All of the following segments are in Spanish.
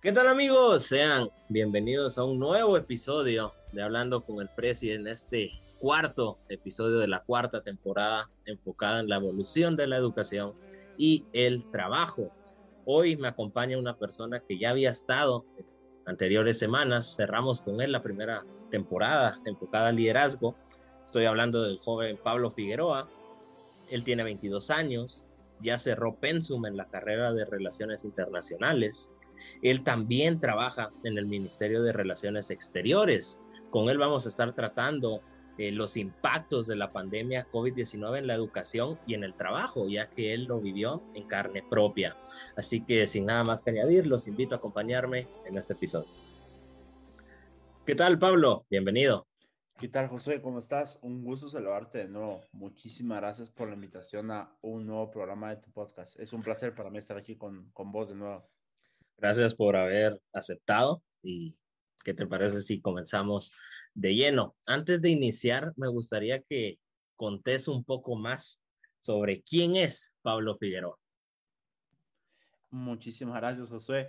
¿Qué tal amigos? Sean bienvenidos a un nuevo episodio de Hablando con el Presi en este cuarto episodio de la cuarta temporada enfocada en la evolución de la educación y el trabajo. Hoy me acompaña una persona que ya había estado en anteriores semanas, cerramos con él la primera temporada enfocada al liderazgo. Estoy hablando del joven Pablo Figueroa. Él tiene 22 años, ya cerró Pensum en la carrera de Relaciones Internacionales él también trabaja en el Ministerio de Relaciones Exteriores. Con él vamos a estar tratando eh, los impactos de la pandemia COVID-19 en la educación y en el trabajo, ya que él lo vivió en carne propia. Así que sin nada más que añadir, los invito a acompañarme en este episodio. ¿Qué tal, Pablo? Bienvenido. ¿Qué tal, José? ¿Cómo estás? Un gusto saludarte de nuevo. Muchísimas gracias por la invitación a un nuevo programa de tu podcast. Es un placer para mí estar aquí con, con vos de nuevo. Gracias por haber aceptado y ¿qué te parece si comenzamos de lleno? Antes de iniciar, me gustaría que contes un poco más sobre quién es Pablo Figueroa. Muchísimas gracias, Josué.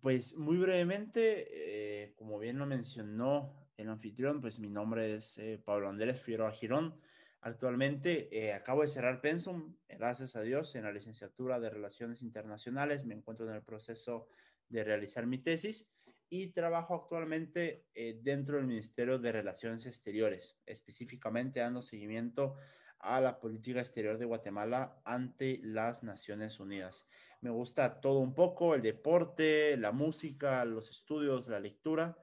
Pues muy brevemente, eh, como bien lo mencionó el anfitrión, pues mi nombre es eh, Pablo Andrés Figueroa Girón. Actualmente eh, acabo de cerrar Pensum, gracias a Dios, en la licenciatura de Relaciones Internacionales. Me encuentro en el proceso de realizar mi tesis y trabajo actualmente eh, dentro del Ministerio de Relaciones Exteriores, específicamente dando seguimiento a la política exterior de Guatemala ante las Naciones Unidas. Me gusta todo un poco, el deporte, la música, los estudios, la lectura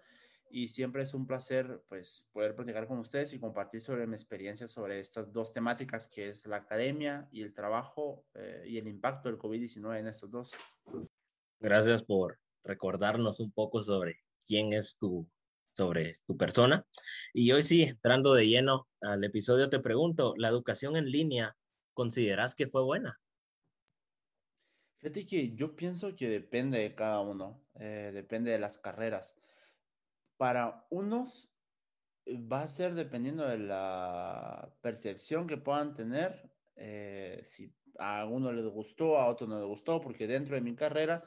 y siempre es un placer pues poder platicar con ustedes y compartir sobre mi experiencia sobre estas dos temáticas que es la academia y el trabajo eh, y el impacto del COVID-19 en estos dos. Gracias por recordarnos un poco sobre quién es tu sobre tu persona. Y hoy sí, entrando de lleno al episodio, te pregunto, ¿la educación en línea consideras que fue buena? Fíjate que yo pienso que depende de cada uno, eh, depende de las carreras para unos eh, va a ser dependiendo de la percepción que puedan tener, eh, si a uno les gustó, a otro no les gustó, porque dentro de mi carrera,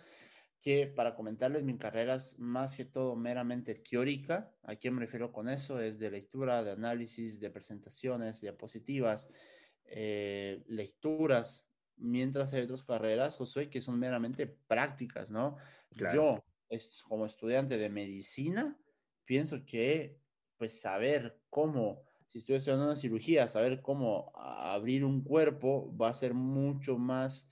que para comentarles, mi carrera es más que todo meramente teórica. ¿A qué me refiero con eso? Es de lectura, de análisis, de presentaciones, diapositivas, eh, lecturas, mientras hay otras carreras, Josué, que son meramente prácticas, ¿no? Yo, es, como estudiante de medicina, pienso que pues saber cómo, si estoy estudiando una cirugía, saber cómo abrir un cuerpo va a ser mucho más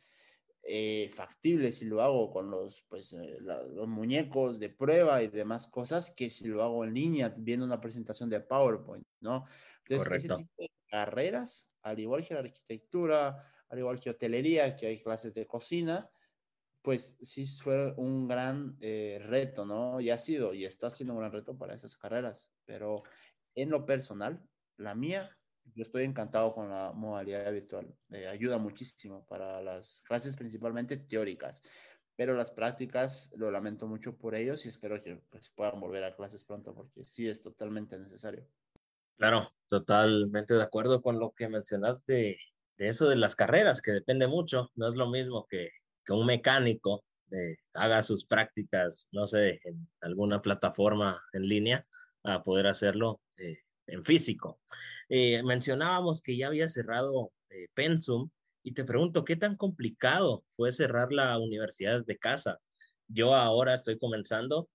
eh, factible si lo hago con los, pues, eh, los muñecos de prueba y demás cosas que si lo hago en línea viendo una presentación de PowerPoint, ¿no? Entonces, ese tipo de carreras, al igual que la arquitectura, al igual que hotelería, que hay clases de cocina, pues sí fue un gran eh, reto, ¿no? Y ha sido y está siendo un gran reto para esas carreras, pero en lo personal, la mía, yo estoy encantado con la modalidad virtual. Eh, ayuda muchísimo para las clases principalmente teóricas, pero las prácticas lo lamento mucho por ellos y espero que pues, puedan volver a clases pronto porque sí es totalmente necesario. Claro, totalmente de acuerdo con lo que mencionaste de, eso de las carreras, que depende mucho, no es lo mismo que un mecánico eh, haga sus prácticas, no sé, en alguna plataforma en línea, a poder hacerlo eh, en físico. Eh, mencionábamos que ya había cerrado Pensum y te pregunto, ¿qué tan complicado fue cerrar la universidad de casa? Yo ahora estoy comenzando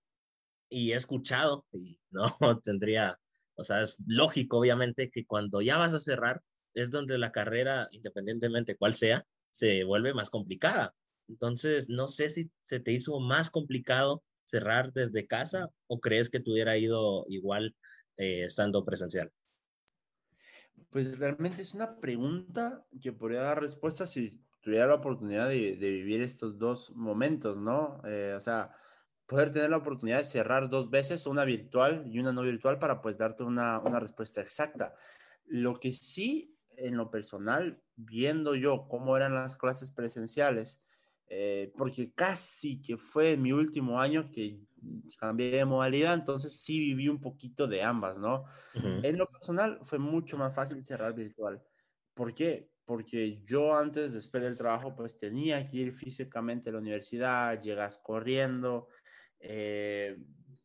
y he escuchado, y no tendría, o sea, es lógico obviamente que cuando ya vas a cerrar es donde la carrera, independientemente cuál sea, se vuelve más complicada. Entonces, no sé si se te hizo más complicado cerrar desde casa o crees que te hubiera ido igual eh, estando presencial. Pues realmente es una pregunta que podría dar respuesta si tuviera la oportunidad de, vivir estos dos momentos, ¿no? Eh, o sea, poder tener la oportunidad de cerrar dos veces, una virtual y una no virtual, para pues darte una, una respuesta exacta. Lo que sí, en lo personal, viendo yo cómo eran las clases presenciales, eh, porque casi que fue mi último año que cambié de modalidad, entonces sí viví un poquito de ambas, ¿no? En lo personal fue mucho más fácil cerrar virtual. ¿Por qué? Porque yo antes, después del trabajo, pues tenía que ir físicamente a la universidad, llegas corriendo Eh,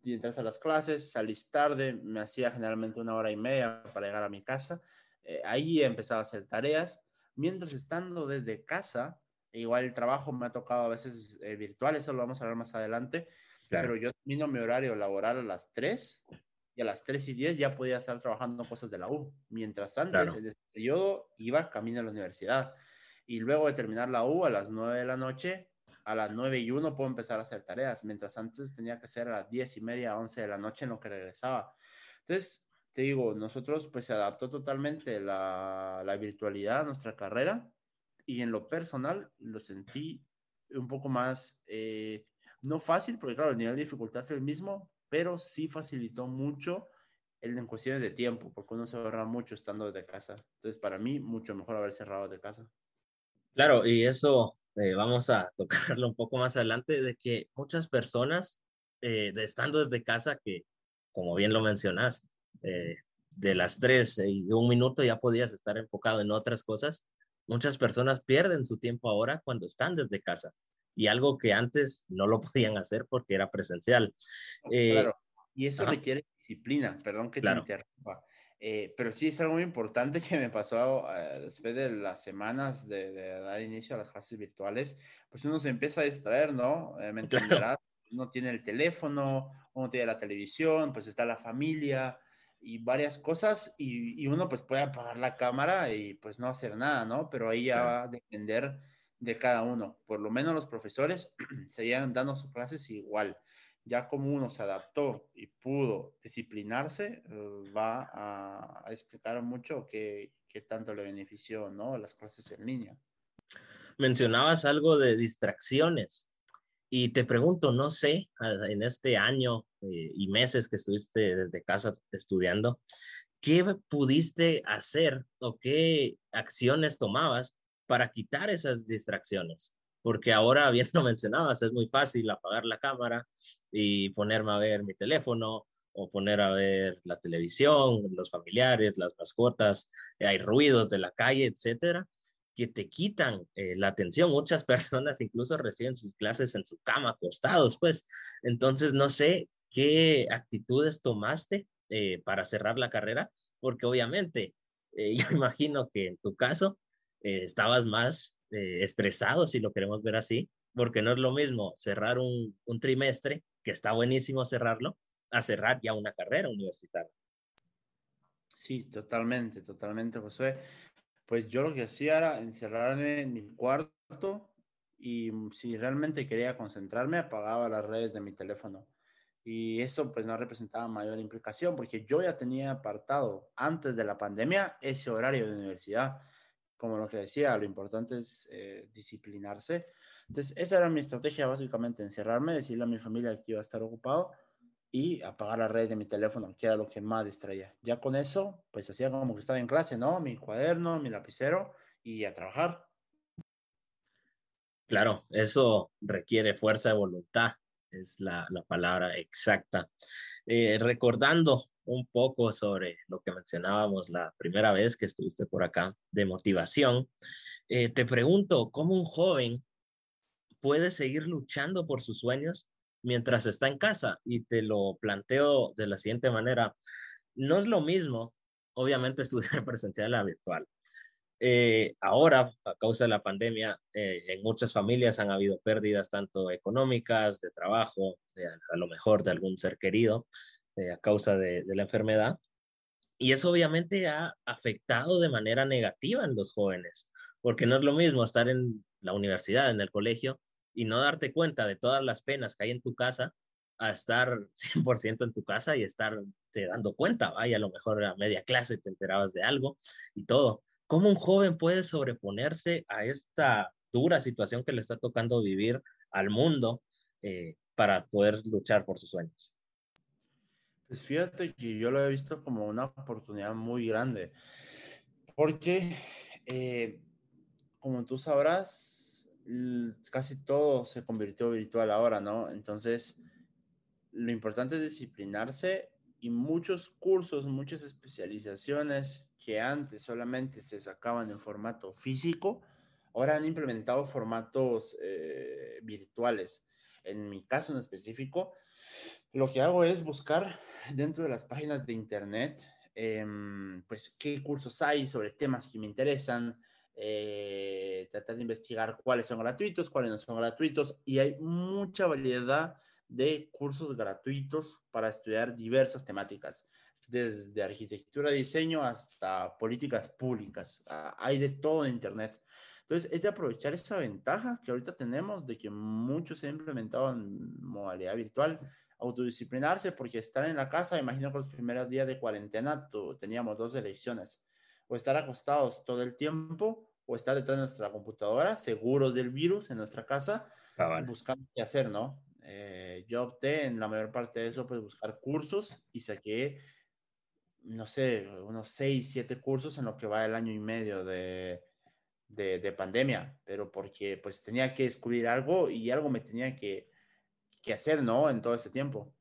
y entras a las clases, salís tarde, me hacía generalmente una hora y media para llegar a mi casa. Eh, ahí empezaba a hacer tareas. Mientras estando desde casa, igual el trabajo me ha tocado a veces eh, virtual, eso lo vamos a ver más adelante, pero yo termino mi horario laboral a las 3 y a las 3 y 10 ya podía estar trabajando cosas de la U. Mientras antes, en ese periodo, iba camino a la universidad. Y luego de terminar la U a las 9 de la noche, a las 9 y 1 puedo empezar a hacer tareas, mientras antes tenía que ser a las 10 y media, 11 de la noche en lo que regresaba. Entonces, te digo, nosotros pues se adaptó totalmente la, la virtualidad a nuestra carrera y en lo personal lo sentí un poco más, eh, no fácil, porque claro, el nivel de dificultad es el mismo, pero sí facilitó mucho en cuestiones de tiempo, porque uno se ahorra mucho estando desde casa. Entonces, para mí, mucho mejor haber cerrado de casa. Claro, y eso eh, vamos a tocarlo un poco más adelante, de que muchas personas, eh, de estando desde casa, que como bien lo mencionas, de las tres y un minuto ya podías estar enfocado en otras cosas, muchas personas pierden su tiempo ahora cuando están desde casa y algo que antes no lo podían hacer porque era presencial. claro, y eso requiere disciplina, perdón que te interrumpa. Eh, pero sí es algo muy importante que me pasó eh, después de las semanas de, dar inicio a las clases virtuales, pues uno se empieza a distraer, ¿no? Eh, me entenderás, uno tiene el teléfono, uno tiene la televisión, pues está la familia y varias cosas y, y, uno pues puede apagar la cámara y pues no hacer nada, ¿no? Pero ahí ya va a depender de cada uno. Por lo menos los profesores seguían dando sus clases igual ya como uno se adaptó y pudo disciplinarse, eh, va a, explicar mucho qué, tanto le benefició, ¿no? Las clases en línea. Mencionabas algo de distracciones y te pregunto, no sé, en este año eh, y meses que estuviste desde casa estudiando, ¿qué pudiste hacer o qué acciones tomabas para quitar esas distracciones? porque ahora, bien lo mencionabas, es muy fácil apagar la cámara y ponerme a ver mi teléfono o poner a ver la televisión, los familiares, las mascotas, hay ruidos de la calle, etcétera, que te quitan eh, la atención. Muchas personas incluso reciben sus clases en su cama, acostados, pues. Entonces, no sé qué actitudes tomaste eh, para cerrar la carrera, porque obviamente, eh, yo imagino que en tu caso estabas más estresado, si lo queremos ver así, porque no es lo mismo cerrar un, trimestre, que está buenísimo cerrarlo, a cerrar ya una carrera universitaria. Sí, totalmente, totalmente, José. Pues yo lo que hacía era encerrarme en mi cuarto y si realmente quería concentrarme, apagaba las redes de mi teléfono. Y eso pues no representaba mayor implicación porque yo ya tenía apartado antes de la pandemia ese horario de universidad como lo que decía, lo importante es eh, disciplinarse. Entonces, esa era mi estrategia básicamente, encerrarme, decirle a mi familia que iba a estar ocupado y apagar la red de mi teléfono, que era lo que más distraía. Ya con eso, pues hacía como que estaba en clase, ¿no? Mi cuaderno, mi lapicero y a trabajar. Claro, eso requiere fuerza de voluntad, es la, la palabra exacta. Eh, recordando un poco sobre lo que mencionábamos la primera vez que estuviste por acá de motivación. Eh, te pregunto, ¿cómo un joven puede seguir luchando por sus sueños mientras está en casa? Y te lo planteo de la siguiente manera. No es lo mismo, obviamente, estudiar presencial a virtual. Eh, ahora, a causa de la pandemia, eh, en muchas familias han habido pérdidas tanto económicas, de trabajo, a lo mejor de algún ser querido. Eh, a causa de, la enfermedad. Y eso obviamente ha afectado de manera negativa en los jóvenes, porque no es lo mismo estar en la universidad, en el colegio, y no darte cuenta de todas las penas que hay en tu casa, a estar 100% en tu casa y estar te dando cuenta, vaya, a lo mejor a media clase te enterabas de algo y todo. ¿Cómo un joven puede sobreponerse a esta dura situación que le está tocando vivir al mundo eh, para poder luchar por sus sueños? Pues fíjate que yo lo he visto como una oportunidad muy grande, porque eh, como tú sabrás, casi todo se convirtió virtual ahora, ¿no? Entonces, lo importante es disciplinarse y muchos cursos, muchas especializaciones que antes solamente se sacaban en formato físico, ahora han implementado formatos eh, virtuales. en mi caso en específico, lo que hago es buscar dentro de las páginas de internet, em, pues qué cursos hay sobre temas que me interesan, eh, tratar de investigar cuáles son gratuitos, cuáles no son gratuitos, y hay mucha variedad de cursos gratuitos para estudiar diversas temáticas, desde arquitectura, diseño hasta políticas públicas. Ah, hay de todo en Internet. Entonces, es de aprovechar esa ventaja que ahorita tenemos de que muchos se han implementado en modalidad virtual, autodisciplinarse, porque estar en la casa, imagino que los primeros días de cuarentena teníamos dos elecciones, o estar acostados todo el tiempo, o estar detrás de nuestra computadora, seguros del virus en nuestra casa, buscando qué hacer, ¿no? Eh, yo opté en la mayor parte de eso, pues buscar cursos y saqué, no sé, unos seis, siete cursos en lo que va el año y medio de, de, pandemia, pero porque pues tenía que descubrir algo y algo me tenía que, que hacer, ¿no? En todo ese tiempo.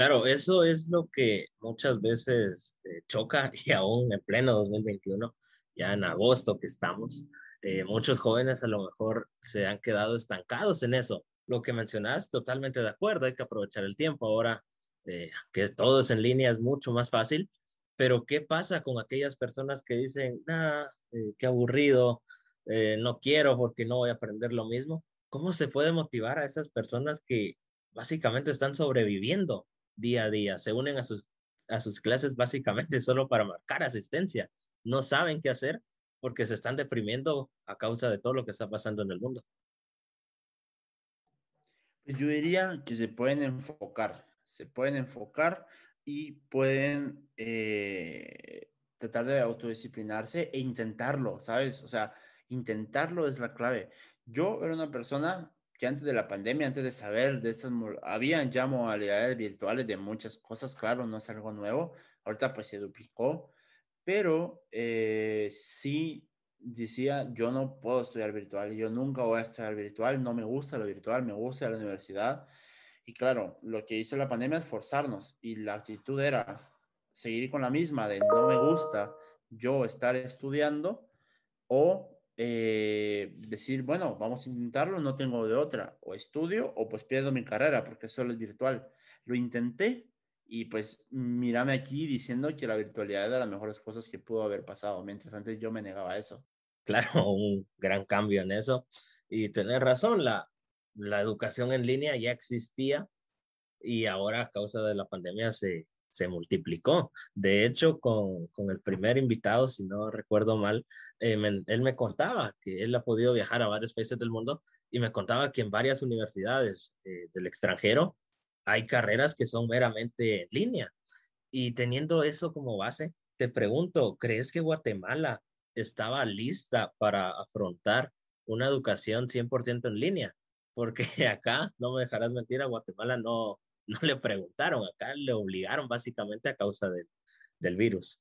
Claro, eso es lo que muchas veces eh, choca y aún en pleno 2021, ya en agosto que estamos, eh, muchos jóvenes a lo mejor se han quedado estancados en eso. Lo que mencionas, totalmente de acuerdo, hay que aprovechar el tiempo. Ahora eh, que todo es en línea es mucho más fácil, pero ¿qué pasa con aquellas personas que dicen, nada, eh, qué aburrido, eh, no quiero porque no voy a aprender lo mismo. ¿Cómo se puede motivar a esas personas que básicamente están sobreviviendo día a día? Se unen a sus, a sus clases básicamente solo para marcar asistencia. No saben qué hacer porque se están deprimiendo a causa de todo lo que está pasando en el mundo. Yo diría que se pueden enfocar, se pueden enfocar y pueden eh, tratar de autodisciplinarse e intentarlo, ¿sabes? O sea, intentarlo es la clave. Yo era una persona que antes de la pandemia, antes de saber de estas, habían ya modalidades virtuales de muchas cosas, claro, no es algo nuevo, ahorita pues se duplicó, pero eh, sí decía, yo no puedo estudiar virtual, yo nunca voy a estudiar virtual, no me gusta lo virtual, me gusta la universidad. Y claro, lo que hizo la pandemia es forzarnos y la actitud era, seguir con la misma de no me gusta yo estar estudiando o eh, decir, bueno, vamos a intentarlo, no tengo de otra, o estudio o pues pierdo mi carrera porque solo es virtual. Lo intenté y pues mírame aquí diciendo que la virtualidad es de las mejores cosas que pudo haber pasado, mientras antes yo me negaba a eso. Claro, un gran cambio en eso. Y tener razón, la, la educación en línea ya existía y ahora a causa de la pandemia se, se multiplicó. De hecho, con, con, el primer invitado, si no recuerdo mal, eh, él me contaba que él ha podido viajar a varios países del mundo y me contaba que en varias universidades eh, del extranjero hay carreras que son meramente en línea. Y teniendo eso como base, te pregunto, ¿crees que Guatemala estaba lista para afrontar una educación 100% en línea? Porque acá, no me dejarás mentir, a Guatemala no, no le preguntaron, acá le obligaron básicamente a causa del virus.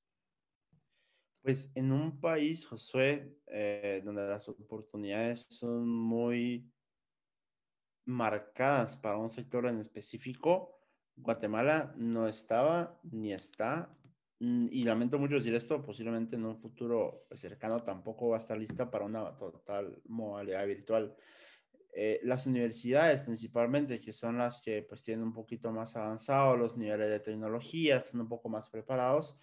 Pues en un país, Josué, eh, donde las oportunidades son muy marcadas para un sector en específico, Guatemala no estaba ni está, mm, y lamento mucho decir esto, posiblemente en un futuro cercano tampoco va a estar lista para una total modalidad virtual. Eh, las universidades principalmente, que son las que pues tienen un poquito más avanzado los niveles de tecnología, están un poco más preparados,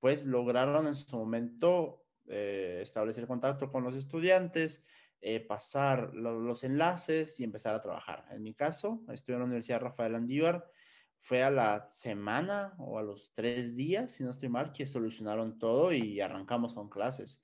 pues lograron en su momento eh, establecer contacto con los estudiantes, eh, pasar los enlaces y empezar a trabajar. En mi caso, estuve en la Universidad Rafael Andívar, fue a la semana o a los tres días, si no estoy mal, que solucionaron todo y arrancamos con clases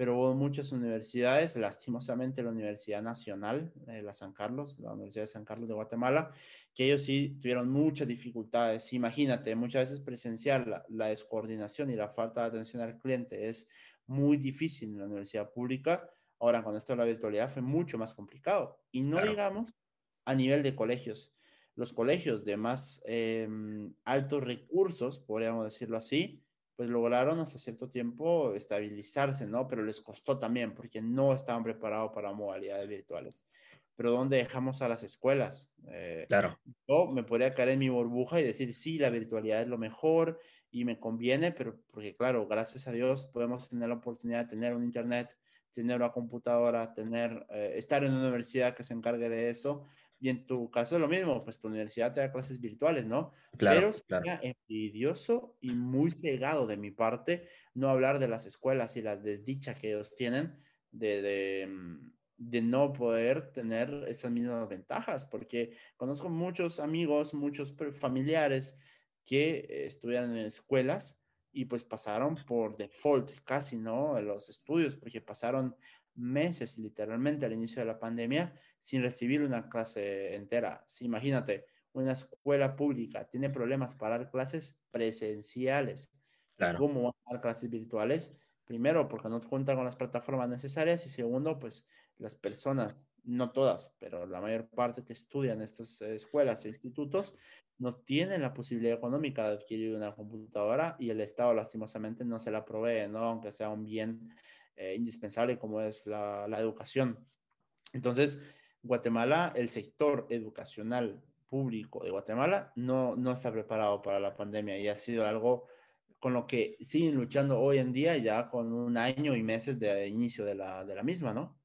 pero hubo muchas universidades, lastimosamente la Universidad Nacional, de la San Carlos, la Universidad de San Carlos de Guatemala, que ellos sí tuvieron muchas dificultades. Imagínate, muchas veces presencial, la, descoordinación y la falta de atención al cliente es muy difícil en la universidad pública. Ahora, con esto de la virtualidad fue mucho más complicado. Y no digamos a nivel de colegios. Los colegios de más em, altos recursos, podríamos decirlo así, pues lograron hasta cierto tiempo estabilizarse, ¿no? Pero les costó también porque no estaban preparados para modalidades virtuales. Pero ¿dónde dejamos a las escuelas? Eh, claro. Yo me podría caer en mi burbuja y decir, sí, la virtualidad es lo mejor y me conviene, pero porque claro, gracias a Dios podemos tener la oportunidad de tener un internet, tener una computadora, tener, eh, estar en una universidad que se encargue de eso, Y en tu caso es lo mismo, pues tu universidad te da clases virtuales, ¿no? Pero sería envidioso y muy cegado de mi parte no hablar de las escuelas y la desdicha que ellos tienen de, de, mm, de no poder tener esas mismas ventajas, porque conozco muchos amigos, muchos familiares que estudian en escuelas y pues pasaron por default casi, ¿no? Los estudios, porque pasaron meses literalmente al inicio de la pandemia sin recibir una clase entera. Si imagínate, una escuela pública tiene problemas para dar clases presenciales. ¿Cómo van a dar clases virtuales? Primero, porque no cuentan con las plataformas necesarias y segundo, pues las personas, no todas, pero la mayor parte que estudian estas escuelas e institutos no tienen la posibilidad económica de adquirir una computadora y el Estado lastimosamente no se la provee, ¿no? Aunque sea un bien eh, indispensable como es la, educación. Entonces, Guatemala, el sector educacional público de Guatemala no, no está preparado para la pandemia y ha sido algo con lo que siguen luchando hoy en día ya con un año y meses de inicio de la, de la misma, ¿no?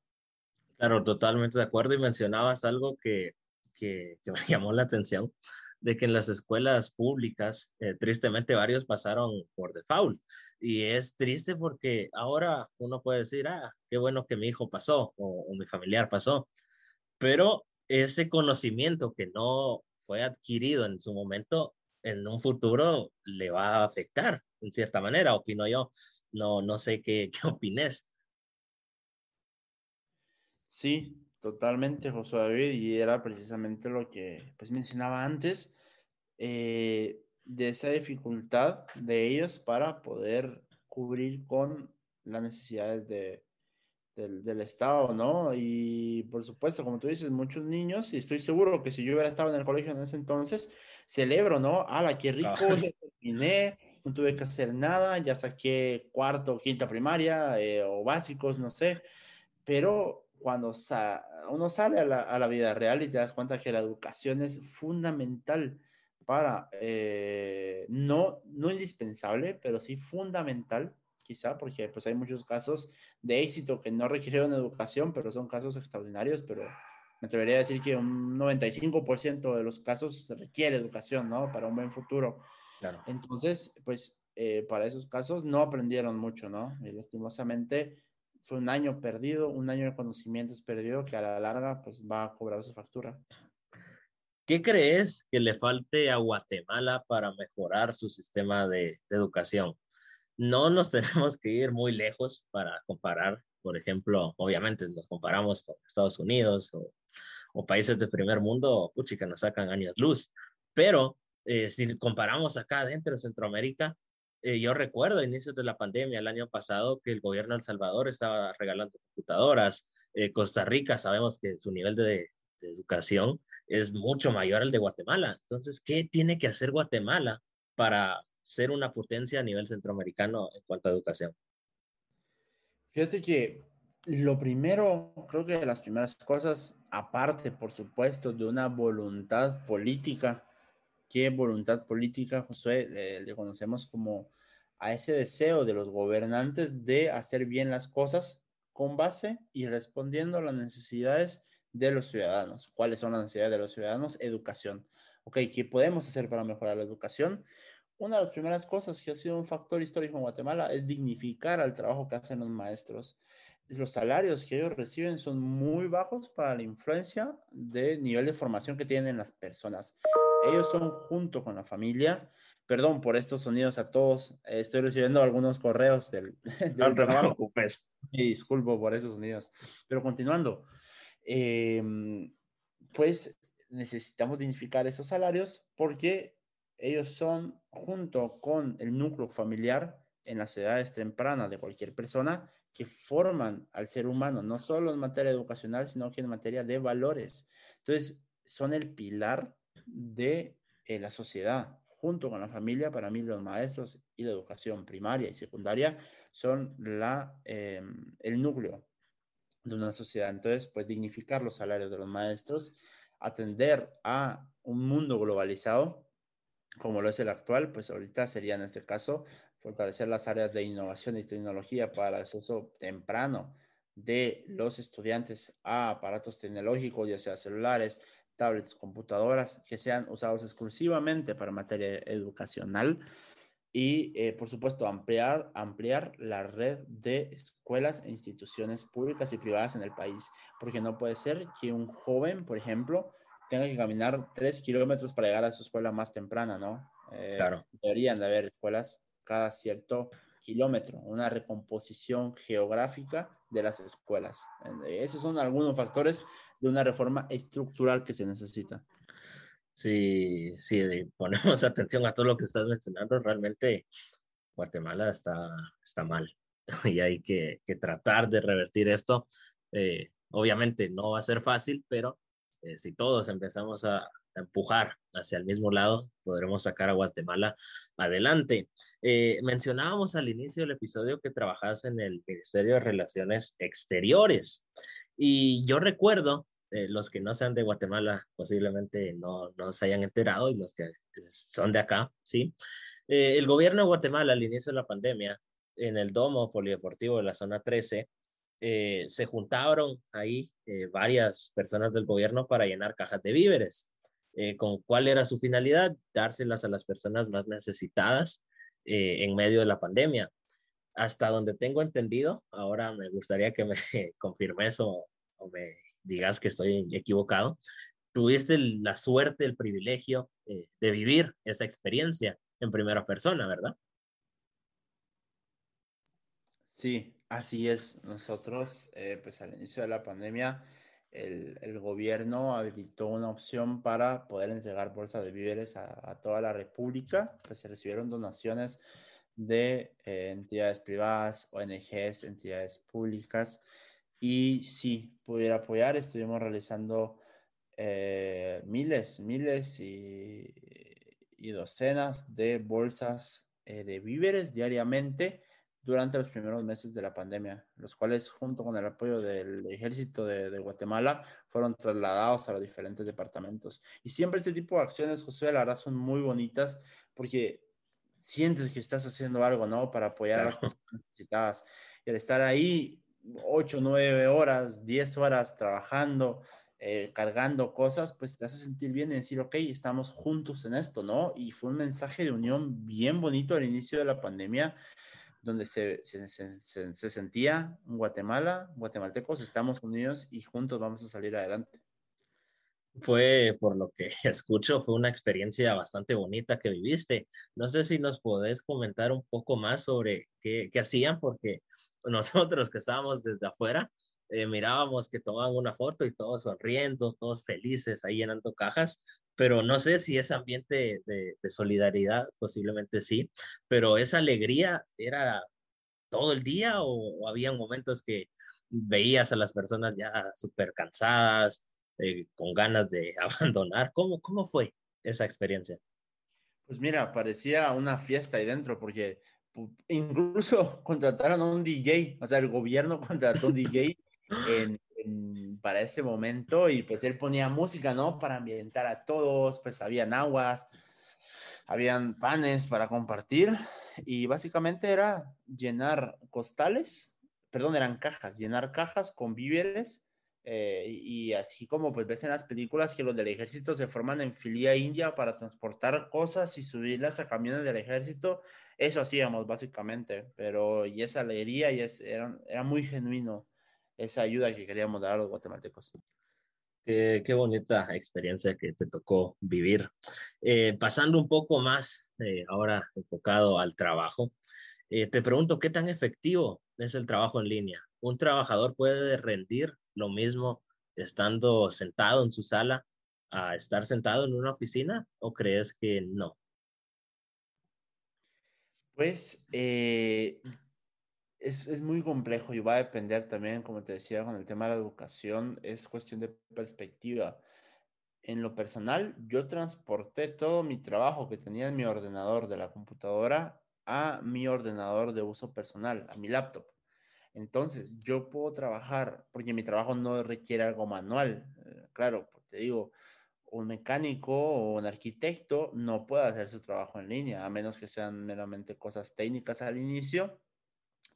Claro, totalmente de acuerdo y mencionabas algo que, que, que me llamó la atención de que en las escuelas públicas, eh, tristemente, varios pasaron por default. Y es triste porque ahora uno puede decir, ah, qué bueno que mi hijo pasó o, mi familiar pasó. Pero ese conocimiento que no fue adquirido en su momento, en un futuro le va a afectar, en cierta manera, opino yo. No, no sé qué, qué opines. Sí, Totalmente, José David, y era precisamente lo que pues mencionaba antes, eh, de esa dificultad de ellos para poder cubrir con las necesidades de, del, del, Estado, ¿no? Y por supuesto, como tú dices, muchos niños, y estoy seguro que si yo hubiera estado en el colegio en ese entonces, celebro, ¿no? ¡Hala, qué rico! Ya terminé, no tuve que hacer nada, ya saqué cuarto, quinta primaria eh, o básicos, no sé, pero cuando uno sale a la, vida real y te das cuenta que la educación es fundamental para, eh, no, no indispensable, pero sí fundamental, quizá, porque pues hay muchos casos de éxito que no requieren educación, pero son casos extraordinarios, pero me atrevería a decir que un 95% de los casos requiere educación, ¿no? Para un buen futuro. Claro. Entonces, pues, eh, para esos casos no aprendieron mucho, ¿no? Y lastimosamente fue un año perdido, un año de conocimientos perdido que a la larga pues va a cobrar su factura. ¿Qué crees que le falte a Guatemala para mejorar su sistema de, educación? No nos tenemos que ir muy lejos para comparar, por ejemplo, obviamente nos comparamos con Estados Unidos o, países de primer mundo, puchi, que nos sacan años luz, pero eh, si comparamos acá dentro de Centroamérica, eh, yo recuerdo a inicios de la pandemia el año pasado que el gobierno de El Salvador estaba regalando computadoras. Eh, Costa Rica sabemos que su nivel de, educación es mucho mayor al de Guatemala. Entonces, ¿qué tiene que hacer Guatemala para ser una potencia a nivel centroamericano en cuanto a educación? Fíjate que lo primero, creo que las primeras cosas, aparte, por supuesto, de una voluntad política, ¿Qué voluntad política, Josué, le conocemos como a ese deseo de los gobernantes de hacer bien las cosas con base y respondiendo a las necesidades de los ciudadanos. ¿Cuáles son las necesidades de los ciudadanos? Educación. Ok, ¿qué podemos hacer para mejorar la educación? Una de las primeras cosas que ha sido un factor histórico en Guatemala es dignificar al trabajo que hacen los maestros. Los salarios que ellos reciben son muy bajos para la influencia de nivel de formación que tienen las personas. Ellos son junto con la familia. Perdón por estos sonidos a todos. estoy recibiendo algunos correos del, no te preocupes. Y disculpo por esos sonidos. Pero continuando, em, pues necesitamos dignificar esos salarios porque ellos son junto con el núcleo familiar en las edades tempranas de cualquier persona que forman al ser humano, no solo en materia educacional, sino que en materia de valores. Entonces, son el pilar de eh, la sociedad. Junto con la familia, para mí los maestros y la educación primaria y secundaria son la, em, el núcleo de una sociedad. Entonces, pues dignificar los salarios de los maestros, atender a un mundo globalizado, como lo es el actual, pues ahorita sería en este caso fortalecer las áreas de innovación y tecnología para acceso temprano de los estudiantes a aparatos tecnológicos, ya sea celulares, tablets, computadoras que sean usados exclusivamente para materia educacional y, eh, por supuesto, ampliar, ampliar la red de escuelas e instituciones públicas y privadas en el país, porque no puede ser que un joven, por ejemplo, tenga que caminar tres kilómetros para llegar a su escuela más temprana, ¿no? Eh, claro. Deberían de haber escuelas cada cierto kilómetro, una recomposición geográfica de las escuelas. Esos son algunos factores de una reforma estructural que se necesita si, si ponemos atención a todo lo que estás mencionando, realmente Guatemala está, está mal y hay que, que tratar de revertir esto. Eh, obviamente no va a ser fácil, pero eh, si todos empezamos a, empujar hacia el mismo lado, podremos sacar a Guatemala adelante. Eh, mencionábamos al inicio del episodio que trabajas en el Ministerio de Relaciones Exteriores y yo recuerdo eh, los que no sean de Guatemala posiblemente no, no se hayan enterado y los que son de acá, ¿sí? Eh, el gobierno de Guatemala al inicio de la pandemia, en el domo polideportivo de la zona 13, eh, se juntaron ahí varias personas del gobierno para llenar cajas de víveres. ¿Con cuál era su finalidad? Dárselas a las personas más necesitadas en medio de la pandemia. Hasta donde tengo entendido, ahora me gustaría que me confirme eso o me digas que estoy equivocado, tuviste la suerte, el privilegio eh, de vivir esa experiencia en primera persona, ¿verdad? Sí, así es. Nosotros, eh, pues al inicio de la pandemia, el, el, gobierno habilitó una opción para poder entregar bolsas de víveres a, toda la República. Pues se recibieron donaciones de eh, entidades privadas, ONGs, entidades públicas y sí, pudiera apoyar. Estuvimos realizando eh, miles, miles y, docenas de bolsas eh, de víveres diariamente durante los primeros meses de la pandemia, los cuales junto con el apoyo del ejército de, Guatemala fueron trasladados a los diferentes departamentos. Y siempre este tipo de acciones, José, la verdad son muy bonitas porque sientes que estás haciendo algo, ¿no? Para apoyar a las personas necesitadas. Y al estar ahí, 8, 9 horas, 10 horas trabajando, eh, cargando cosas, pues te hace sentir bien y decir, ok, estamos juntos en esto, ¿no? Y fue un mensaje de unión bien bonito al inicio de la pandemia, donde se, se, se, se sentía en Guatemala, guatemaltecos, estamos unidos y juntos vamos a salir adelante fue, por lo que escucho, fue una experiencia bastante bonita que viviste. No sé si nos podés comentar un poco más sobre qué, qué hacían, porque nosotros que estábamos desde afuera, eh, mirábamos que tomaban una foto y todos sonriendo, todos felices ahí llenando cajas, pero no sé si ese ambiente de, solidaridad, posiblemente sí, pero esa alegría era todo el día o, o había momentos que veías a las personas ya súper cansadas con ganas de abandonar. ¿Cómo, ¿Cómo fue esa experiencia? Pues mira, parecía una fiesta ahí dentro porque incluso contrataron a un DJ, o sea, el gobierno contrató a un DJ para ese momento y pues él ponía música, ¿no? Para ambientar a todos, pues habían aguas, habían panes para compartir y básicamente era llenar costales, perdón, eran cajas, llenar cajas con víveres eh, y así como pues ves en las películas que los del ejército se forman en filia india para transportar cosas y subirlas a camiones del ejército, eso hacíamos básicamente, pero y esa alegría y es, era, era muy genuino esa ayuda que queríamos dar a los guatemaltecos. Qué, qué bonita experiencia que te tocó vivir. Eh, pasando un poco más, eh, ahora enfocado al trabajo, te pregunto, ¿qué tan efectivo es el trabajo en línea? ¿Un trabajador puede rendir lo mismo estando sentado en su sala a estar sentado en una oficina o crees que no? Pues eh, es, es, muy complejo y va a depender también, como te decía, con el tema de la educación, es cuestión de perspectiva. En lo personal, yo transporté todo mi trabajo que tenía en mi ordenador de la computadora a mi ordenador de uso personal, a mi laptop. Entonces, yo puedo trabajar, porque mi trabajo no requiere algo manual. Eh, claro, pues, te digo, un mecánico o un arquitecto no puede hacer su trabajo en línea, a menos que sean meramente cosas técnicas al inicio,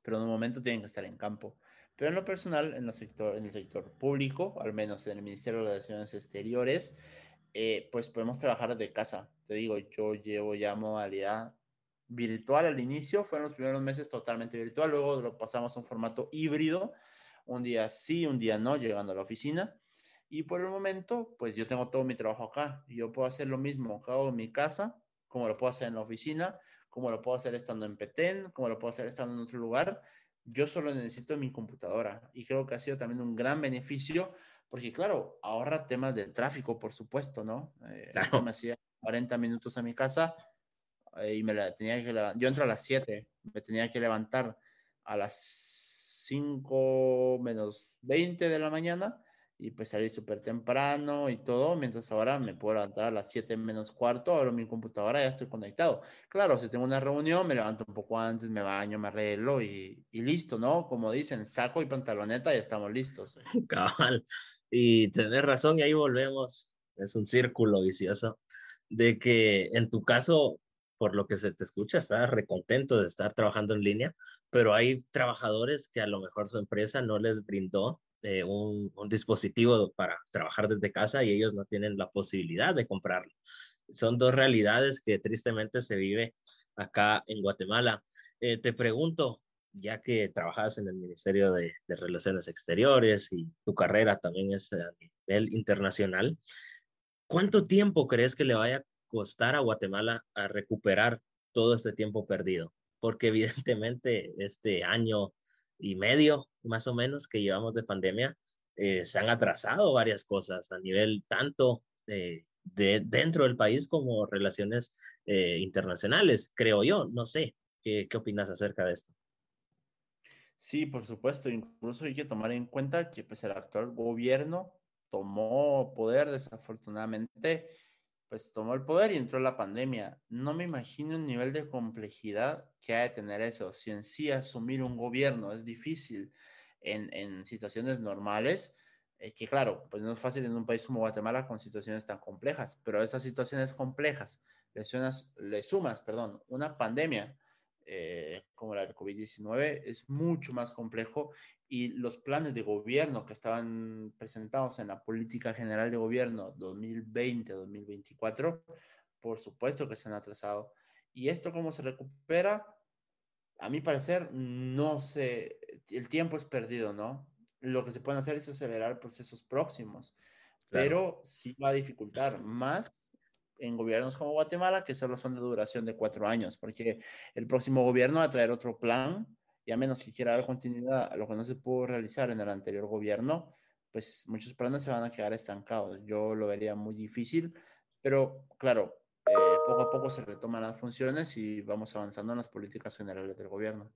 pero en un momento tienen que estar en campo. Pero en lo personal, en, sector, en el sector público, al menos en el Ministerio de Relaciones Exteriores, eh, pues podemos trabajar de casa. Te digo, yo llevo ya modalidad virtual al inicio, fueron los primeros meses totalmente virtual, luego lo pasamos a un formato híbrido, un día sí, un día no, llegando a la oficina. Y por el momento, pues yo tengo todo mi trabajo acá. Yo puedo hacer lo mismo acá en mi casa, como lo puedo hacer en la oficina, como lo puedo hacer estando en Petén, como lo puedo hacer estando en otro lugar yo solo necesito mi computadora y creo que ha sido también un gran beneficio porque claro, ahorra temas del tráfico, por supuesto, ¿no? Eh, Yo me hacía 40 minutos a mi casa y me la tenía que levantar. Yo entro a las 7, me tenía que levantar a las 5 menos 20 de la mañana y pues salí súper temprano y todo, mientras ahora me puedo levantar a las 7 menos cuarto, abro mi computadora ya estoy conectado. Claro, si tengo una reunión, me levanto un poco antes, me baño, me arreglo y, y listo, ¿no? Como dicen, saco y pantaloneta y estamos listos. Cabal, y tenés razón y ahí volvemos, es un círculo vicioso, de que en tu caso, por lo que se te escucha, estás recontento de estar trabajando en línea, pero hay trabajadores que a lo mejor su empresa no les brindó eh, un, dispositivo para trabajar desde casa y ellos no tienen la posibilidad de comprarlo. Son dos realidades que tristemente se vive acá en Guatemala. Eh, te pregunto, ya que trabajas en el Ministerio de, Relaciones Exteriores y tu carrera también es a nivel internacional, ¿cuánto tiempo crees que le vaya costar a Guatemala a recuperar todo este tiempo perdido? Porque evidentemente este año y medio, más o menos, que llevamos de pandemia, eh, se han atrasado varias cosas a nivel tanto de dentro del país como relaciones eh, internacionales, creo yo. No sé, ¿qué, ¿qué opinas acerca de esto? Sí, por supuesto. Incluso hay que tomar en cuenta que pues, el actual gobierno tomó poder desafortunadamente pues tomó el poder y entró la pandemia. No me imagino el nivel de complejidad que ha de tener eso. Si en sí asumir un gobierno es difícil en, en situaciones normales, eh, que claro, pues no es fácil en un país como Guatemala con situaciones tan complejas, pero esas situaciones complejas le, le sumas, perdón, una pandemia eh, como la del COVID-19 es mucho más complejo y los planes de gobierno que estaban presentados en la política general de gobierno 2020-2024, por supuesto que se han atrasado. ¿Y esto cómo se recupera? A mi parecer, no sé, el tiempo es perdido, ¿no? Lo que se puede hacer es acelerar procesos próximos, pero sí va a dificultar más en gobiernos como Guatemala, que solo son de duración de cuatro años, porque el próximo gobierno va a traer otro plan y a menos que quiera dar continuidad a lo que no se pudo realizar en el anterior gobierno, pues muchos planes se van a quedar estancados. Yo lo vería muy difícil, pero claro, eh, poco a poco se retoman las funciones y vamos avanzando en las políticas generales del gobierno.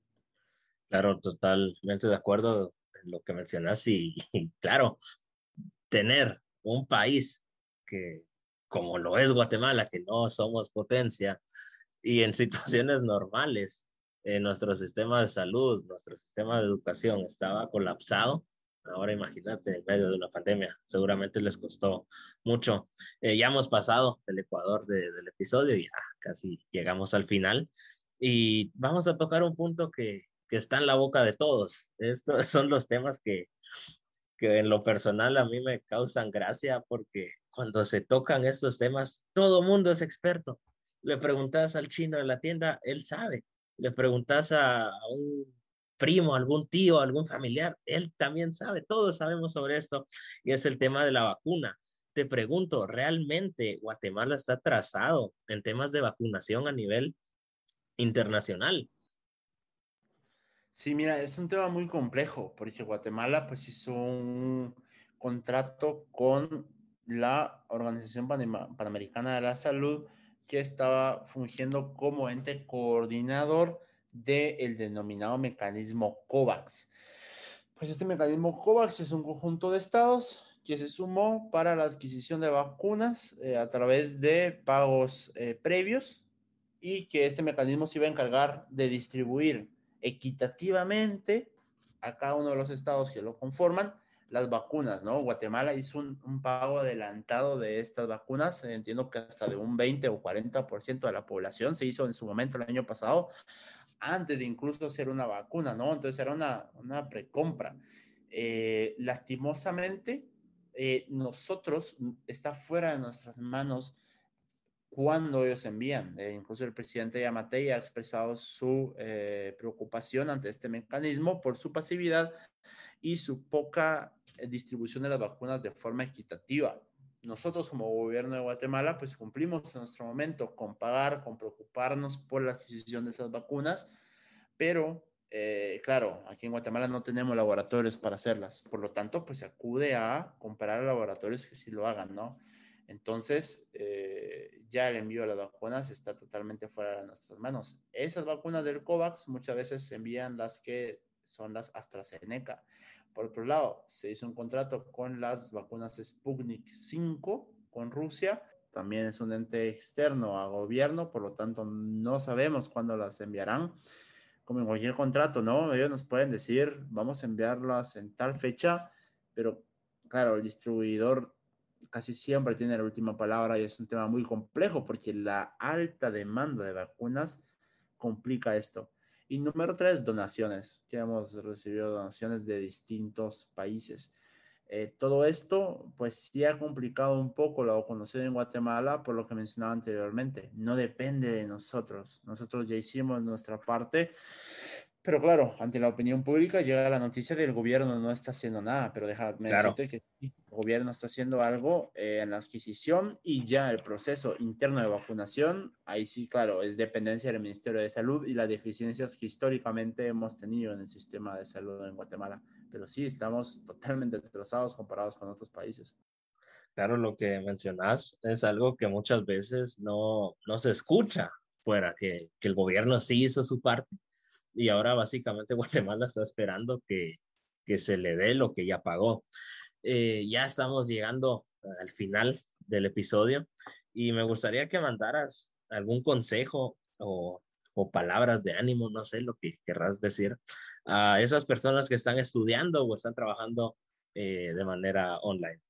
Claro, totalmente de acuerdo en lo que mencionas y claro, tener un país que como lo es Guatemala, que no somos potencia, y en situaciones normales, eh, nuestro sistema de salud, nuestro sistema de educación estaba colapsado. Ahora imagínate, en medio de una pandemia, seguramente les costó mucho. Eh, ya hemos pasado el Ecuador del episodio, ya casi llegamos al final. Y vamos a tocar un punto que, que está en la boca de todos. Estos son los temas que, que en lo personal a mí me causan gracia porque cuando se tocan estos temas, todo mundo es experto. Le preguntas al chino de la tienda, él sabe. Le preguntas a, un primo, algún tío, algún familiar, él también sabe. Todos sabemos sobre esto. Y es el tema de la vacuna. Te pregunto, ¿realmente Guatemala está trazado en temas de vacunación a nivel internacional? Sí, mira, es un tema muy complejo porque Guatemala pues hizo un contrato con la Organización Panamericana de la Salud, que estaba fungiendo como ente coordinador del denominado mecanismo COVAX. Pues este mecanismo COVAX es un conjunto de estados que se sumó para la adquisición de vacunas eh, a través de pagos eh, previos y que este mecanismo se iba a encargar de distribuir equitativamente a cada uno de los estados que lo conforman las vacunas, ¿no? Guatemala hizo un, pago adelantado de estas vacunas, entiendo que hasta de un 20 o 40% de la población se hizo en su momento el año pasado, antes de incluso hacer una vacuna, ¿no? Entonces era una, una precompra. Eh, lastimosamente, eh, nosotros está fuera de nuestras manos cuando ellos envían. Eh, incluso el presidente Yamatei ha expresado su preocupación ante este mecanismo por su pasividad y su poca distribución de las vacunas de forma equitativa. Nosotros como gobierno de Guatemala, pues cumplimos en nuestro momento con pagar, con preocuparnos por la adquisición de esas vacunas, pero eh, claro, aquí en Guatemala no tenemos laboratorios para hacerlas, por lo tanto, pues se acude a comprar laboratorios que sí lo hagan, ¿no? Entonces, eh, ya el envío de las vacunas está totalmente fuera de nuestras manos. Esas vacunas del COVAX muchas veces se envían las que son las AstraZeneca. Por otro lado, se hizo un contrato con las vacunas Sputnik 5 con Rusia. También es un ente externo a gobierno, por lo tanto no sabemos cuándo las enviarán como en cualquier contrato, ¿no? Ellos nos pueden decir, vamos a enviarlas en tal fecha, pero claro, el distribuidor casi siempre tiene la última palabra y es un tema muy complejo porque la alta demanda de vacunas complica esto. Y número tres, donaciones, que hemos recibido donaciones de distintos países. Eh, todo esto, pues sí ha complicado un poco la vacunación en Guatemala, por lo que mencionaba anteriormente. No depende de nosotros. Nosotros ya hicimos nuestra parte pero claro, ante la opinión pública llega la noticia de que el gobierno no está haciendo nada, pero déjame decirte que el gobierno está haciendo algo eh, en la adquisición y ya el proceso interno de vacunación, ahí sí, claro, es dependencia del Ministerio de Salud y las deficiencias que históricamente hemos tenido en el sistema de salud en Guatemala. Pero sí, estamos totalmente atrasados comparados con otros países. Claro, lo que mencionas es algo que muchas veces no, no se escucha fuera, que, que el gobierno sí hizo su parte y ahora básicamente Guatemala está esperando que, que se le dé lo que ya pagó. Eh, ya estamos llegando al final del episodio y me gustaría que mandaras algún consejo o, o palabras de ánimo, no sé lo que querrás decir, a esas personas que están estudiando o están trabajando eh, de manera online.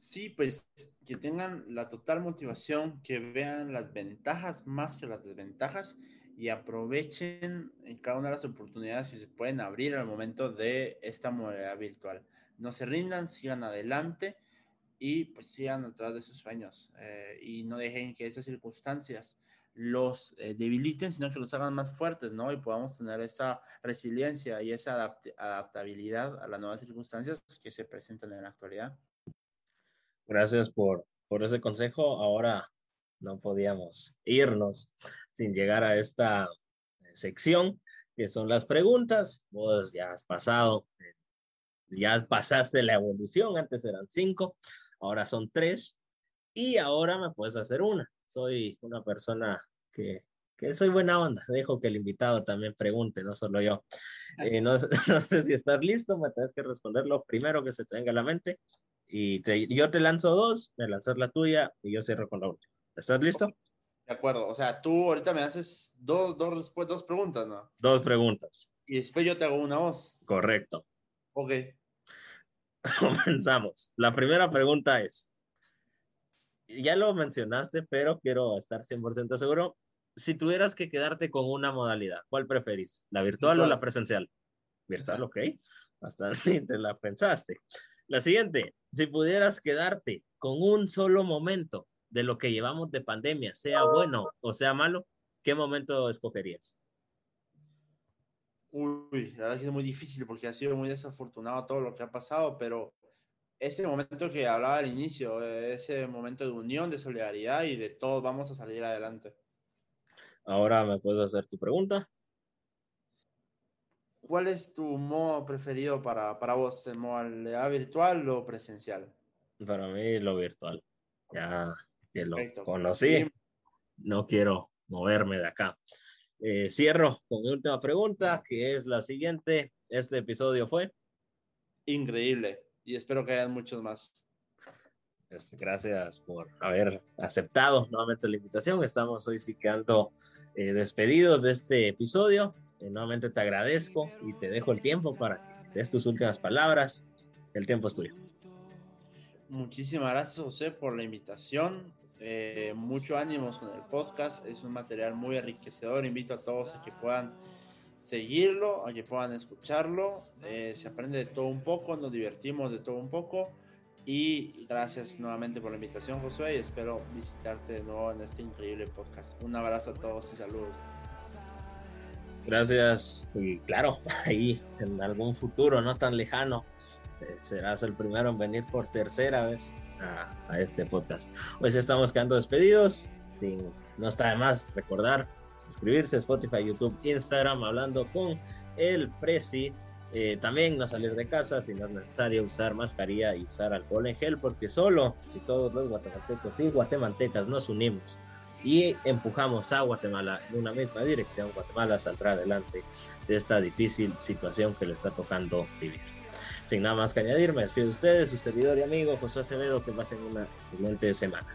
Sí, pues que tengan la total motivación, que vean las ventajas más que las desventajas y aprovechen cada una de las oportunidades que se pueden abrir al momento de esta modalidad virtual. No se rindan, sigan adelante y pues sigan atrás de sus sueños eh, y no dejen que esas circunstancias los eh, debiliten, sino que los hagan más fuertes, ¿no? Y podamos tener esa resiliencia y esa adaptabilidad a las nuevas circunstancias que se presentan en la actualidad. Gracias por, por ese consejo. Ahora no podíamos irnos sin llegar a esta sección, que son las preguntas. Vos ya has pasado, ya pasaste la evolución, antes eran cinco, ahora son tres, y ahora me puedes hacer una. Soy una persona que, que soy buena onda, dejo que el invitado también pregunte, no solo yo. Eh, no, no, sé si estás listo, me tienes que responder lo primero que se te venga a la mente. Y yo te lanzo dos, me lanzas la tuya y yo cierro con la última. ¿Estás listo? De acuerdo, o sea, tú ahorita me haces dos, dos, dos preguntas, ¿no? Dos preguntas. Y después yo te hago una voz. Correcto. Ok. Comenzamos. La primera pregunta es, ya lo mencionaste, pero quiero estar 100% seguro. Si tuvieras que quedarte con una modalidad, ¿cuál preferís? ¿La virtual, o la presencial? Virtual, ok. Bastante te la pensaste. La siguiente, si pudieras quedarte con un solo momento de lo que llevamos de pandemia, sea bueno o sea malo, ¿qué momento escogerías? Uy, la verdad que es muy difícil porque ha sido muy desafortunado todo lo que ha pasado, pero ese momento que hablaba al inicio, ese momento de unión, de solidaridad y de todos vamos a salir adelante. Ahora me puedes hacer tu pregunta. ¿Cuál es tu modo preferido para, para vos, ¿el modalidad virtual o presencial? Para mí lo virtual. Ya que lo conocí. No quiero moverme de acá. Eh, cierro con mi última pregunta, que es la siguiente. Este episodio fue increíble y espero que hayan muchos más. Pues, gracias por haber aceptado nuevamente la invitación. Estamos hoy sí quedando eh, despedidos de este episodio. Eh, nuevamente te agradezco y te dejo el tiempo para que des tus últimas palabras. El tiempo es tuyo. Muchísimas gracias, José, por la invitación Eh, mucho ánimos con el podcast, es un material muy enriquecedor. Invito a todos a que puedan seguirlo, a que puedan escucharlo. Eh, se aprende de todo un poco, nos divertimos de todo un poco. Y gracias nuevamente por la invitación, Josué, y espero visitarte de nuevo en este increíble podcast. Un abrazo a todos y saludos. Gracias, y claro, ahí en algún futuro no tan lejano, eh, serás el primero en venir por tercera vez a, este podcast. Hoy sí estamos quedando despedidos, sin, no está de más recordar suscribirse a Spotify, YouTube, Instagram, hablando con el Prezi eh, también no salir de casa si no es necesario usar mascarilla y usar alcohol en gel, porque solo si todos los guatemaltecos y guatemaltecas nos unimos y empujamos a Guatemala en una misma dirección, Guatemala saldrá adelante de esta difícil situación que le está tocando vivir. Sin nada más que añadir, me despido de ustedes, su servidor y amigo José Acevedo, que pasen una excelente semana.